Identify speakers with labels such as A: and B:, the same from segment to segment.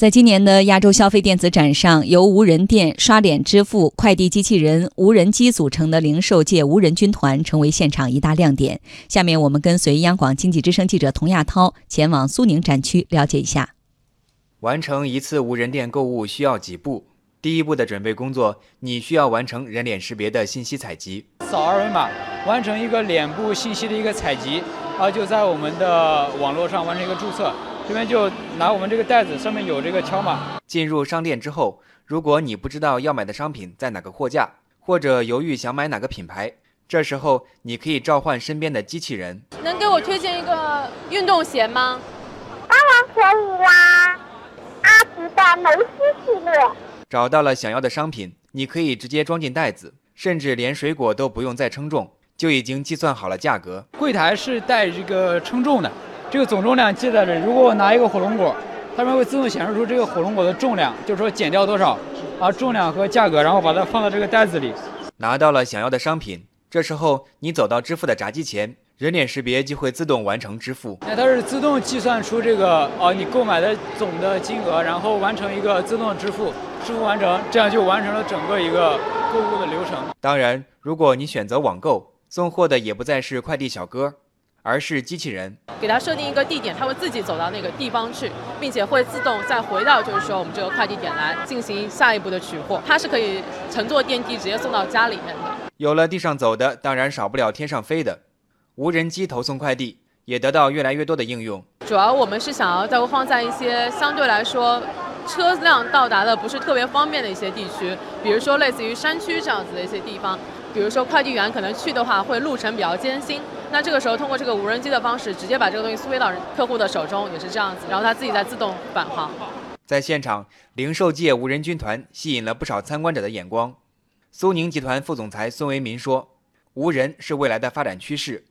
A: 在今年的亚洲消费电子展上，由无人店、刷脸支付、快递机器人、无人机组成的零售界无人军团成为现场一大亮点。下面我们跟随央广经济之声记者童亚涛前往苏宁展区了解一下。
B: 完成一次无人店购物需要几步？第一步的准备工作，你需要完成人脸识别的信息采集，
C: 扫二维码完成一个脸部信息的一个采集，然后就在我们的网络上完成一个注册。这边就拿我们这个袋子，上面有这个敲码。
B: 进入商店之后，如果你不知道要买的商品在哪个货架，或者犹豫想买哪个品牌，这时候你可以召唤身边的机器人。
D: 能给我推荐一个运动鞋吗？
E: 当然可以啦，阿迪的梅西系列。
B: 找到了想要的商品，你可以直接装进袋子，甚至连水果都不用再称重，就已经计算好了价格。
C: 柜台是带这个称重的。这个总重量记在这如果我拿一个火龙果，它们会自动显示出这个火龙果的重量，就是说减掉多少，啊重量和价格，然后把它放到这个袋子里。
B: 拿到了想要的商品，这时候你走到支付的闸机前，人脸识别就会自动完成支付。
C: 那它是自动计算出这个哦你购买的总的金额，然后完成一个自动支付，支付完成，这样就完成了整个一个购物的流程。
B: 当然，如果你选择网购，送货的也不再是快递小哥。而是机器人，
D: 给它设定一个地点，它会自己走到那个地方去，并且会自动再回到，就是说我们这个快递点来进行下一步的取货。它是可以乘坐电梯直接送到家里面的。
B: 有了地上走的，当然少不了天上飞的，无人机投送快递也得到越来越多的应用。
D: 主要我们是想要在放在一些相对来说车辆到达的不是特别方便的一些地区，比如说类似于山区这样子的一些地方。比如说快递员可能去的话会路程比较艰辛，那这个时候通过这个无人机的方式，直接把这个东西送到客户的手中，也是这样子，然后他自己再自动返航。
B: 在现场，零售界无人军团吸引了不少参观者的眼光。苏宁集团副总裁孙为民说：“无人是未来的发展趋势。”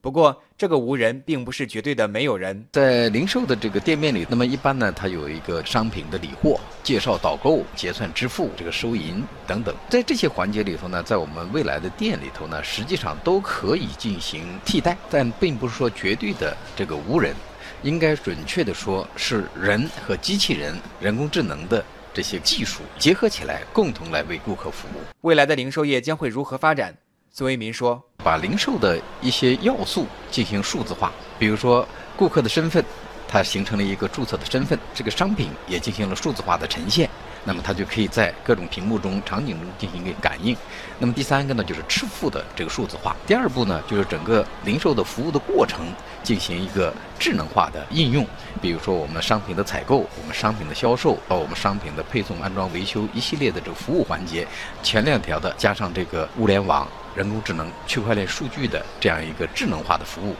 B: 不过，这个无人并不是绝对的没有人。
F: 在零售的这个店面里，那么一般呢，它有一个商品的理货、介绍、导购、结算、支付、这个收银等等，在这些环节里头呢，在我们未来的店里头呢，实际上都可以进行替代，但并不是说绝对的这个无人，应该准确的说是人和机器人、人工智能的这些技术结合起来，共同来为顾客服务。
B: 未来的零售业将会如何发展？孙为民说。
F: 把零售的一些要素进行数字化，比如说顾客的身份，它形成了一个注册的身份，这个商品也进行了数字化的呈现，那么它就可以在各种屏幕中、场景中进行一个感应。那么第三个呢，就是支付的这个数字化。第二步呢，就是整个零售的服务的过程进行一个智能化的应用，比如说我们商品的采购、我们商品的销售到我们商品的配送、安装、维修一系列的这个服务环节，前两条的加上这个物联网。人工智能、区块链数据的这样一个智能化的服务。